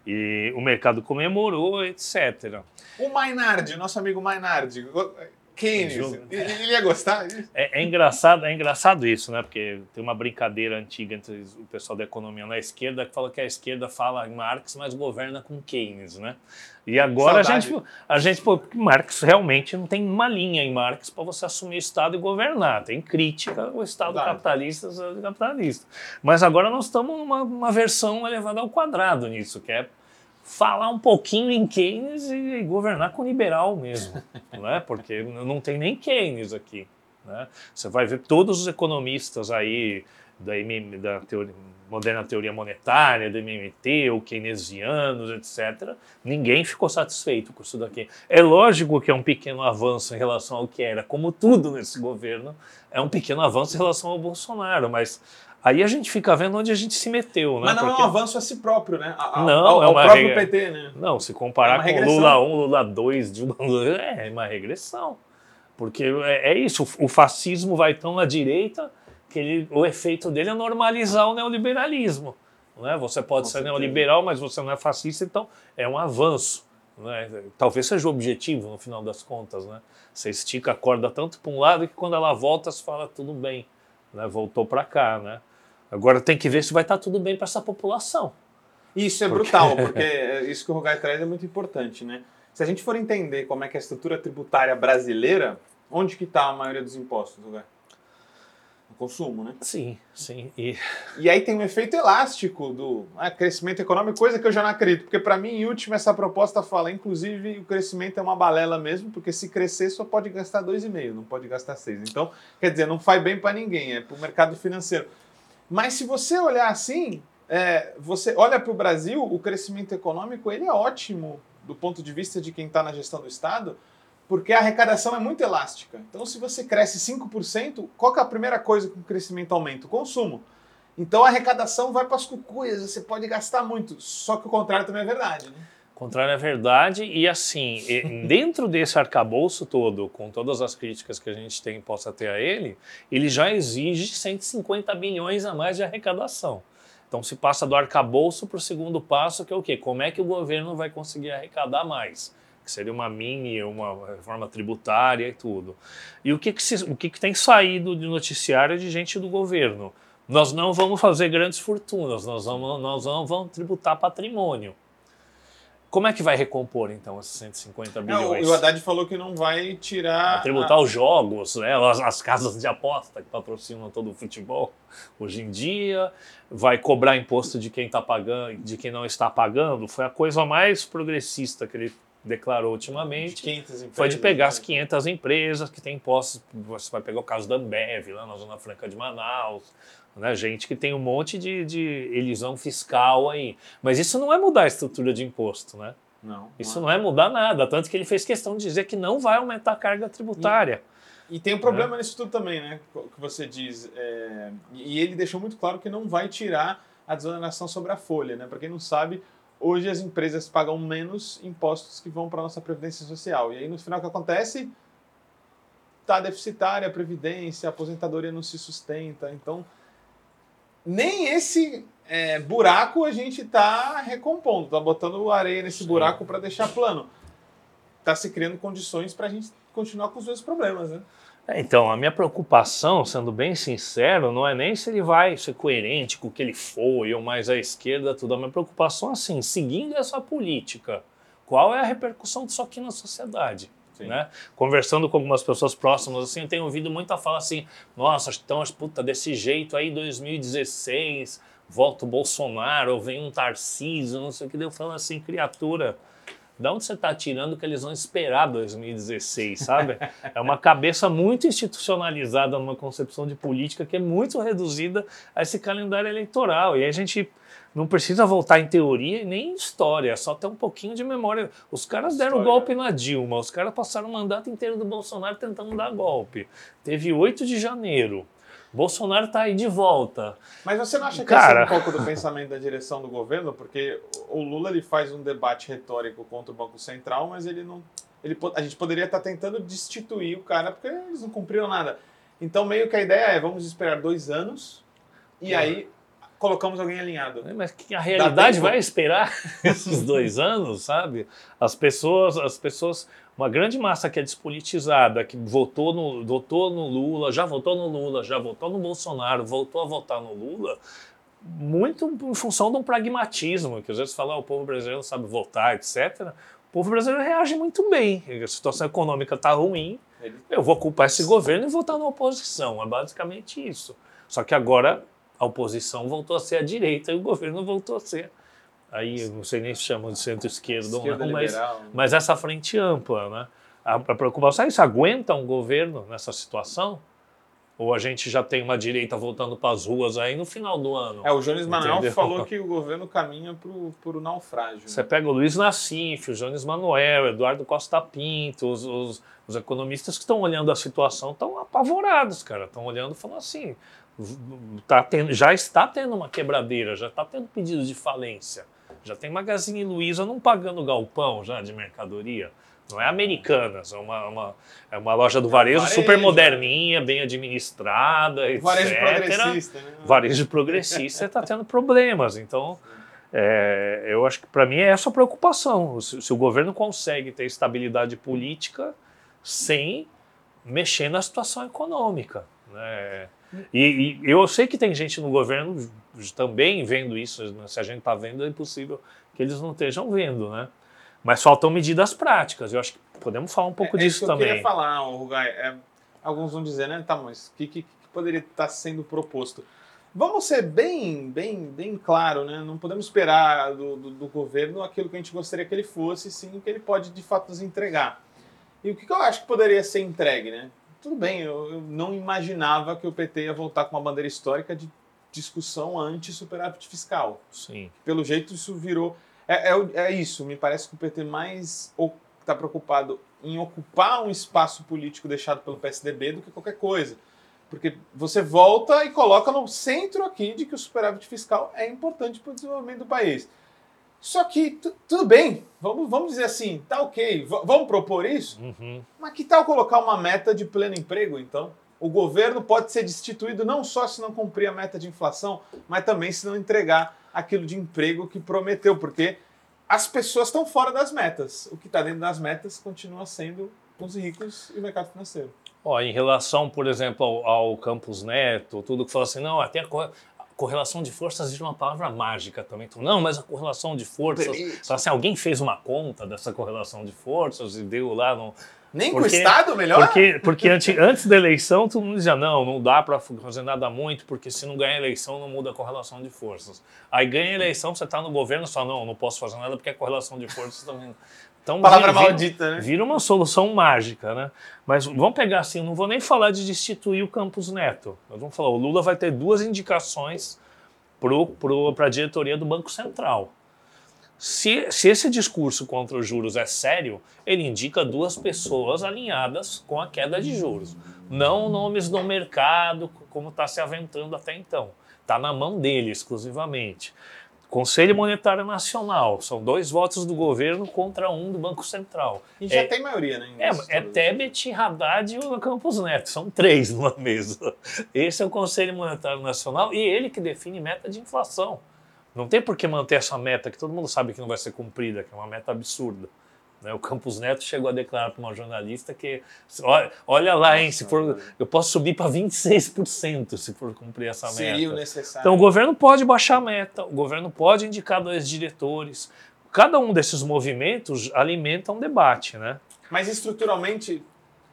E o mercado comemorou, etc. O Maynard, nosso amigo Maynard, Keynes, ele ia gostar É, é, engraçado, é engraçado isso, né? Porque tem uma brincadeira antiga entre o pessoal da economia na esquerda que fala que a esquerda fala em Marx, mas governa com Keynes, né? E agora Saudade. a gente, a gente, pô, Marx realmente não tem uma linha em Marx para você assumir o Estado e governar. Tem crítica ao Estado Saudade. capitalista, capitalista. Mas agora nós estamos numa versão elevada ao quadrado nisso, que é falar um pouquinho em Keynes e governar com liberal mesmo, [laughs] né? porque não tem nem Keynes aqui. Né? Você vai ver todos os economistas aí da, da teoria, moderna teoria monetária, do MMT, ou keynesianos, etc., ninguém ficou satisfeito com isso daqui. É lógico que é um pequeno avanço em relação ao que era, como tudo nesse governo, é um pequeno avanço em relação ao Bolsonaro, mas Aí a gente fica vendo onde a gente se meteu, né? Mas não Porque... é um avanço a si próprio, né? A, não, ao, é uma próprio reg... PT, né? Não, se comparar é com Lula 1, Lula 2, Dilma, é uma regressão. Porque é, é isso, o fascismo vai tão à direita que ele, o efeito dele é normalizar o neoliberalismo. Né? Você pode com ser certeza. neoliberal, mas você não é fascista, então é um avanço. Né? Talvez seja o objetivo, no final das contas. Né? Você estica a corda tanto para um lado que quando ela volta, você fala tudo bem. Né? Voltou para cá, né? Agora tem que ver se vai estar tudo bem para essa população. Isso é porque... brutal, porque isso que o Rogai traz é muito importante, né? Se a gente for entender como é que é a estrutura tributária brasileira, onde que está a maioria dos impostos, Rogai? No consumo, né? Sim, sim. E, e aí tem um efeito elástico do ah, crescimento econômico, coisa que eu já não acredito, porque para mim, em último, essa proposta fala, inclusive, o crescimento é uma balela mesmo, porque se crescer só pode gastar 2,5, não pode gastar 6. Então, quer dizer, não faz bem para ninguém, é para o mercado financeiro. Mas se você olhar assim, é, você olha para o Brasil, o crescimento econômico ele é ótimo do ponto de vista de quem está na gestão do Estado, porque a arrecadação é muito elástica. Então, se você cresce 5%, qual é a primeira coisa que o crescimento aumenta? O consumo. Então, a arrecadação vai para as cucuias, você pode gastar muito. Só que o contrário também é verdade. Né? Contrário à verdade e assim, [laughs] dentro desse arcabouço todo, com todas as críticas que a gente tem possa ter a ele, ele já exige 150 bilhões a mais de arrecadação. Então se passa do arcabouço para o segundo passo, que é o quê? Como é que o governo vai conseguir arrecadar mais? Que seria uma mini, uma reforma tributária e tudo. E o que, que, se, o que, que tem saído de noticiário de gente do governo? Nós não vamos fazer grandes fortunas, nós, vamos, nós não vamos tributar patrimônio. Como é que vai recompor, então, esses 150 bilhões? Não, o Haddad falou que não vai tirar... Vai tributar a... os jogos, né? as, as, casas de aposta que patrocinam todo o futebol hoje em dia, vai cobrar imposto de quem, tá pagando, de quem não está pagando. Foi a coisa mais progressista que ele declarou ultimamente. De empresas, foi de pegar as 500 empresas que têm impostos. Você vai pegar o caso da Ambev, lá na Zona Franca de Manaus, né? Gente que tem um monte de, de elisão fiscal aí. Mas isso não é mudar a estrutura de imposto, né? Não. Isso não é. não é mudar nada. Tanto que ele fez questão de dizer que não vai aumentar a carga tributária. E, e tem um problema é. nisso tudo também, né? Que você diz. É, e ele deixou muito claro que não vai tirar a desoneração sobre a folha, né? Para quem não sabe, hoje as empresas pagam menos impostos que vão para a nossa Previdência Social. E aí, no final, o que acontece? Está deficitária a Previdência, a aposentadoria não se sustenta. Então, nem esse é, buraco a gente está recompondo, está botando areia nesse Sim. buraco para deixar plano. Está se criando condições para a gente continuar com os mesmos problemas, né? É, então, a minha preocupação, sendo bem sincero, não é nem se ele vai ser coerente com o que ele foi ou mais à esquerda, tudo. A minha preocupação, assim, seguindo essa política, qual é a repercussão disso aqui na sociedade? Né? Conversando com algumas pessoas próximas, assim, eu tenho ouvido muita fala assim, nossa, então, puta, desse jeito aí, 2016, volta o Bolsonaro, ou vem um Tarcísio, não sei o que, eu falo assim, criatura, da onde você está tirando que eles vão esperar 2016, sabe? [laughs] é uma cabeça muito institucionalizada numa concepção de política que é muito reduzida a esse calendário eleitoral. E a gente não precisa voltar em teoria e nem em história, é só ter um pouquinho de memória. Os caras deram história. golpe na Dilma, os caras passaram o mandato inteiro do Bolsonaro tentando dar golpe. Teve 8 de janeiro. Bolsonaro está aí de volta. Mas você não acha que Cara... esse é um pouco do pensamento da direção do governo? Porque o Lula ele faz um debate retórico contra o Banco Central, mas ele não. Ele, a gente poderia estar tá tentando destituir o cara porque eles não cumpriram nada. Então, meio que a ideia é: vamos esperar dois anos e aí colocamos alguém alinhado. Mas a realidade vai esperar [laughs] esses dois anos, sabe? As pessoas, as pessoas uma grande massa que é despolitizada, que votou no, votou no Lula, já votou no Lula, já votou no Bolsonaro, voltou a votar no Lula, muito em função de um pragmatismo, que às vezes fala, oh, o povo brasileiro não sabe votar, etc. O povo brasileiro reage muito bem. A situação econômica está ruim, eu vou culpar esse governo e votar na oposição. É basicamente isso. Só que agora a oposição voltou a ser a direita e o governo voltou a ser aí não sei nem se chamam de centro-esquerda ou não, mas, né? mas essa frente ampla, né? A, a preocupação é isso, aguenta um governo nessa situação? Ou a gente já tem uma direita voltando para as ruas aí no final do ano? É, o Jones Manuel falou que o governo caminha para o naufrágio. Você né? pega o Luiz Nassif, o Jones Manuel, Eduardo Costa Pinto, os, os, os economistas que estão olhando a situação estão apavorados, cara. Estão olhando e falando assim, tá tendo, já está tendo uma quebradeira, já está tendo pedido de falência. Já tem Magazine Luiza não pagando galpão já de mercadoria. Não é Americanas, é uma, uma, é uma loja do varejo, varejo super moderninha, bem administrada, etc. Varejo progressista, né? Varejo progressista está tendo problemas. Então, é, eu acho que para mim é essa a preocupação. Se, se, o governo consegue ter estabilidade política sem mexer na situação econômica. Né? E, e, eu sei que tem gente no governo também vendo isso, se a gente está vendo, é impossível que eles não estejam vendo, né? Mas faltam medidas práticas. Eu acho que podemos falar um pouco é, é disso é também. Eu queria falar, Rugai. É, alguns vão dizer, né? Tá, mas o que, que, que, poderia estar tá sendo proposto? Vamos ser bem, bem, bem claro, né? Não podemos esperar do, do, do, governo aquilo que a gente gostaria que ele fosse, sim o que ele pode de fato nos entregar. E o que, que eu acho que poderia ser entregue, né? Tudo bem, eu, eu não imaginava que o PT ia voltar com uma bandeira histórica de discussão anti-superávit fiscal. Sim. Pelo jeito, isso virou. É, é, é isso, me parece que o PT mais está preocupado em ocupar um espaço político deixado pelo PSDB do que qualquer coisa. Porque você volta e coloca no centro aqui de que o superávit fiscal é importante para o desenvolvimento do país. Só que tudo bem, vamos, vamos dizer assim, tá ok, vamos propor isso? Uhum. Mas que tal colocar uma meta de pleno emprego, então? o governo pode ser destituído não só se não cumprir a meta de inflação, mas também se não entregar aquilo de emprego que prometeu, porque as pessoas estão fora das metas. O que está dentro das metas continua sendo os ricos e o mercado financeiro. Ó, em relação, por exemplo, ao, ao Campus Neto, tudo que fala assim, não, até a correlação de forças de uma palavra mágica também. Então, não, mas a correlação de forças. Assim, alguém fez uma conta dessa correlação de forças e deu lá no, nem porque, com o Estado, melhor? Porque, porque antes, antes da eleição, todo mundo dizia: não, não dá para fazer nada muito, porque se não ganhar eleição, não muda a correlação de forças. Aí ganha a eleição, você está no governo, só não, não posso fazer nada porque a correlação de forças também. Então, Palavra vira, maldita, né? Vira uma solução mágica, né? Mas vamos pegar assim, não vou nem falar de destituir o Campos Neto. Nós vamos falar: o Lula vai ter duas indicações para a diretoria do Banco Central. Se, se esse discurso contra os juros é sério, ele indica duas pessoas alinhadas com a queda de juros. Não nomes do mercado, como está se aventando até então. Está na mão dele exclusivamente. Conselho Monetário Nacional, são dois votos do governo contra um do Banco Central. E já é, tem maioria, né? É, é Tebet, Haddad e o Campos Neto, são três [laughs] numa mesa. Esse é o Conselho Monetário Nacional e ele que define meta de inflação. Não tem por que manter essa meta que todo mundo sabe que não vai ser cumprida, que é uma meta absurda. Né? O Campos Neto chegou a declarar para uma jornalista que, olha, olha lá, hein, se for, eu posso subir para 26% se for cumprir essa meta. Seria o necessário. Então o governo pode baixar a meta, o governo pode indicar dois diretores. Cada um desses movimentos alimenta um debate, né? Mas estruturalmente,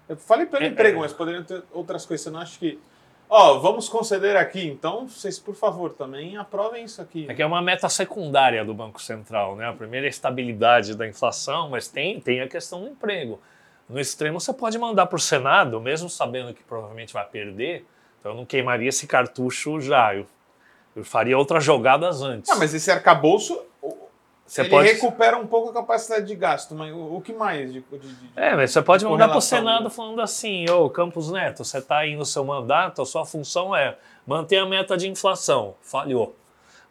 eu falei pelo É, emprego, é. mas poderiam ter outras coisas. Você não acha que. Ó, vamos conceder aqui, então vocês, por favor, também aprovem isso aqui. É que é uma meta secundária do Banco Central, né? A primeira é a estabilidade da inflação, mas tem, tem a questão do emprego. No extremo, você pode mandar para o Senado, mesmo sabendo que provavelmente vai perder. Então, eu não queimaria esse cartucho já. Eu, eu faria outras jogadas antes. Ah, mas esse arcabouço, Você ele pode- recupera um pouco a capacidade de gasto, mas o, o que mais? De, de- de- É, mas você pode de mandar para o Senado né? falando assim, ô Campos Neto, você está aí no seu mandato, a sua função é manter a meta de inflação, falhou.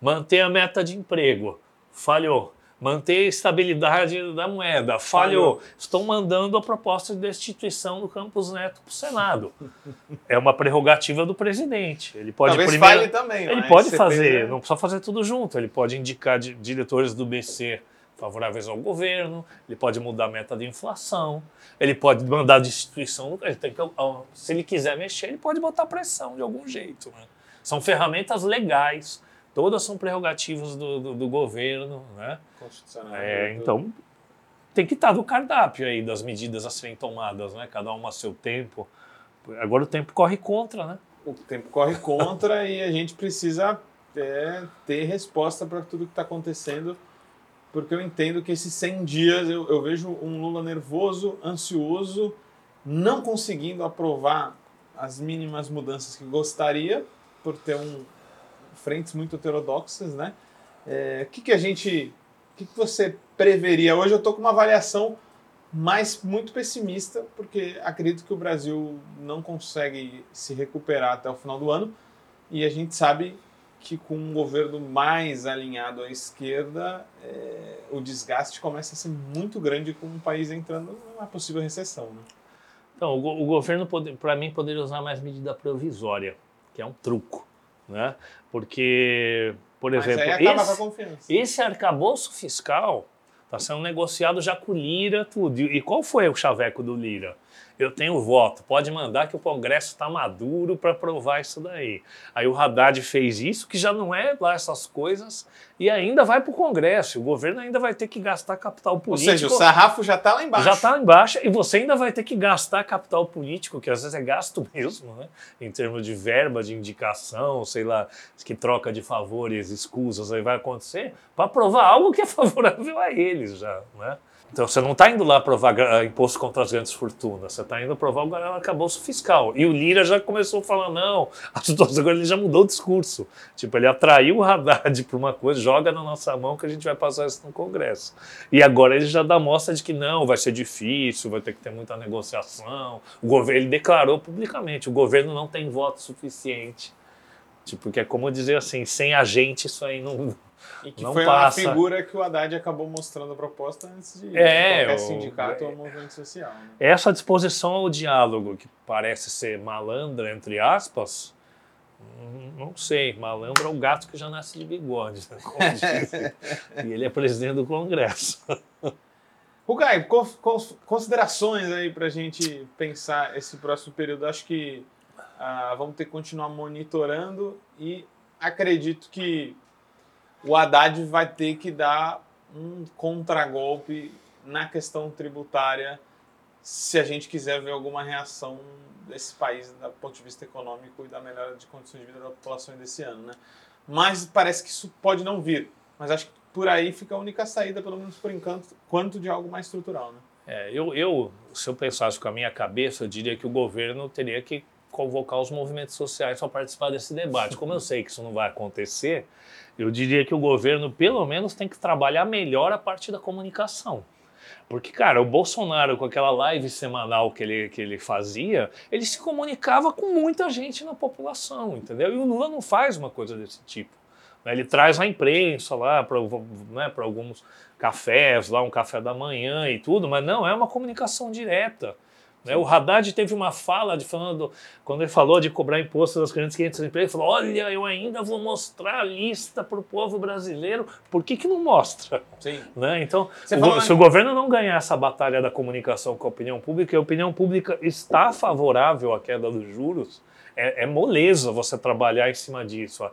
Manter a meta de emprego, falhou. Manter a estabilidade da moeda, falhou. Estão mandando a proposta de destituição do Campos Neto para o Senado. [laughs] é uma prerrogativa do presidente. Ele pode Talvez primeiro... falhe também. Ele pode fazer, tem- não precisa fazer tudo junto. Ele pode indicar di- diretores do BC favoráveis ao governo, ele pode mudar a meta de inflação, ele pode mandar destituição. Ele tem que, se ele quiser mexer, ele pode botar pressão de algum jeito. né? São ferramentas legais, todas são prerrogativas do, do- do governo. Né? Constitucional. É, então, tem que estar no cardápio aí das medidas a serem tomadas, né? cada uma a seu tempo. Agora o tempo corre contra, né? O tempo corre contra e a gente precisa é, ter resposta para tudo que está acontecendo, porque eu entendo que esses 100 dias eu, eu vejo um Lula nervoso, ansioso, não conseguindo aprovar as mínimas mudanças que gostaria, por ter um frentes muito heterodoxas, né? É, O que, que a gente, o que, que você preveria? Hoje eu estou com uma avaliação mas muito pessimista, porque acredito que o Brasil não consegue se recuperar até o final do ano, e a gente sabe que com um governo mais alinhado à esquerda, é, o desgaste começa a ser muito grande com o país entrando numa possível recessão. Né? Então, o, o governo, para mim, poderia usar mais medida provisória, que é um truco, né? Porque, por Mas exemplo, esse, esse arcabouço fiscal está sendo negociado já com o Lira, tudo. E qual foi o chaveco do Lira? Eu tenho voto, pode mandar que o Congresso está maduro para aprovar isso daí. Aí o Haddad fez isso, que já não é lá essas coisas, e ainda vai para o Congresso. O governo ainda vai ter que gastar capital Ou político. seja, o sarrafo já está lá embaixo. Já está embaixo e você ainda vai ter que gastar capital político, que às vezes é gasto [laughs] mesmo, né? Em termos de verba, de indicação, sei lá, que troca de favores, escusas aí vai acontecer, para aprovar algo que é [laughs] favorável a eles já, né? Então você não está indo lá aprovar gra- imposto contra as grandes fortunas, você está indo aprovar o arcabouço fiscal. E o Lira já começou a falar, não, [laughs] agora ele já mudou o discurso. Tipo, ele atraiu o Haddad para uma coisa, joga na nossa mão que a gente vai passar isso no Congresso. E agora ele já dá mostra de que não, vai ser difícil, vai ter que ter muita negociação. O governo, ele declarou publicamente, o governo não tem voto suficiente. Tipo, que é como dizer assim, sem a gente isso aí não... E que Não foi passa. uma figura que o Haddad acabou mostrando a proposta antes de É, qualquer o- sindicato ou movimento social. Né? Essa disposição ao diálogo, que parece ser malandra, entre aspas, hum, não sei, malandro é o gato que já nasce de bigode, né? [laughs] E ele é presidente do Congresso. Cons- cons- considerações aí para a gente pensar esse próximo período. Acho que ah, vamos ter que continuar monitorando e acredito que o Haddad vai ter que dar um contragolpe na questão tributária se a gente quiser ver alguma reação desse país do ponto de vista econômico e da melhora de condições de vida da população desse ano, né? Mas parece que isso pode não vir. Mas acho que por aí fica a única saída, pelo menos por enquanto, quanto de algo mais estrutural, né? É, eu, eu, se eu pensasse com a minha cabeça, eu diria que o governo teria que convocar os movimentos sociais para participar desse debate. Como eu sei que isso não vai acontecer, eu diria que o governo, pelo menos, tem que trabalhar melhor a parte da comunicação. Porque, cara, o Bolsonaro, com aquela live semanal que ele, que ele fazia, ele se comunicava com muita gente na população, entendeu? E o Lula não faz uma coisa desse tipo. né? Ele traz a imprensa lá para né, alguns cafés, lá um café da manhã e tudo, mas não, é uma comunicação direta. Né? O Haddad teve uma fala de falando, quando ele falou de cobrar imposto das grandes 500 empresas, ele falou: olha, eu ainda vou mostrar a lista para o povo brasileiro. Por que, que não mostra? Sim. [laughs] Né? Então, o, se o governo não ganhar essa batalha da comunicação com a opinião pública, e a opinião pública está favorável à queda dos juros, é, é moleza você trabalhar em cima disso. Ó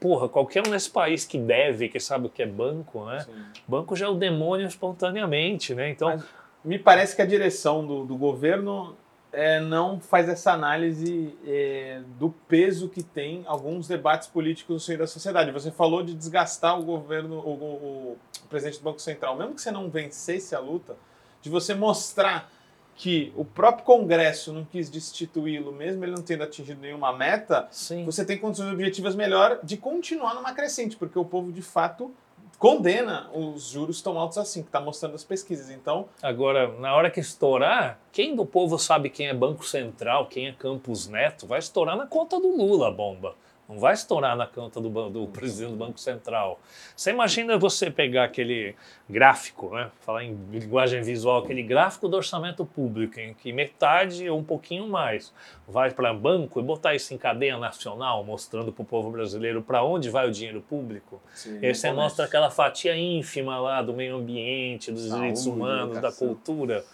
porra, qualquer um nesse país que deve, que sabe o que é banco, né? Sim. Banco já é o demônio espontaneamente, né? Então. Mas me parece que a direção do, do governo é, não faz essa análise é, do peso que tem alguns debates políticos no seio da sociedade. Você falou de desgastar o governo, o, o, o presidente do Banco Central, mesmo que você não vencesse a luta, de você mostrar que o próprio Congresso não quis destituí-lo, mesmo ele não tendo atingido nenhuma meta, Sim. você tem condições objetivas melhor de continuar numa crescente, porque o povo de fato condena os juros tão altos assim, que está mostrando as pesquisas. Então, agora na hora que estourar, quem do povo sabe quem é Banco Central, quem é Campos Neto, vai estourar na conta do Lula a bomba. Não vai estourar na conta do, do, [laughs] presidente do Banco Central. Você imagina você pegar aquele gráfico, né? falar em linguagem visual, aquele gráfico do orçamento público, em que metade ou um pouquinho mais vai para banco e botar isso em cadeia nacional, mostrando para o povo brasileiro para onde vai o dinheiro público. Sim, e aí você mostra aquela fatia ínfima lá do meio ambiente, dos Saúde, direitos humanos, da cultura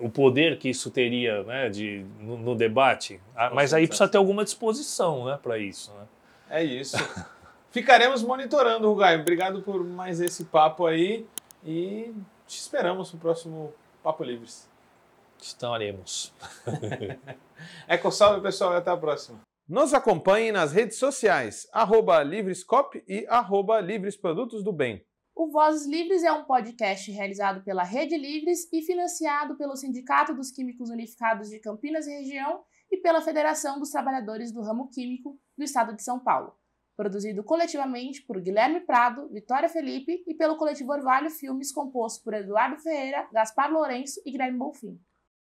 o poder que isso teria né, de, no, no debate. Ah, mas aí precisa ter alguma disposição né, para isso. Né? É isso. [laughs] Ficaremos monitorando, Rugai. Obrigado por mais esse papo aí e te esperamos no próximo Papo Livres. Estaremos. [laughs] Eco salve, pessoal, e até a próxima. Nos acompanhe nas redes sociais, arroba Livrescop e arroba Livres Produtos do Bem. O Vozes Livres é um podcast realizado pela Rede Livres e financiado pelo Sindicato dos Químicos Unificados de Campinas e Região e pela Federação dos Trabalhadores do Ramo Químico do Estado de São Paulo. Produzido coletivamente por Guilherme Prado, Vitória Felipe e pelo coletivo Orvalho Filmes, composto por Eduardo Ferreira, Gaspar Lourenço e Guilherme Bonfim.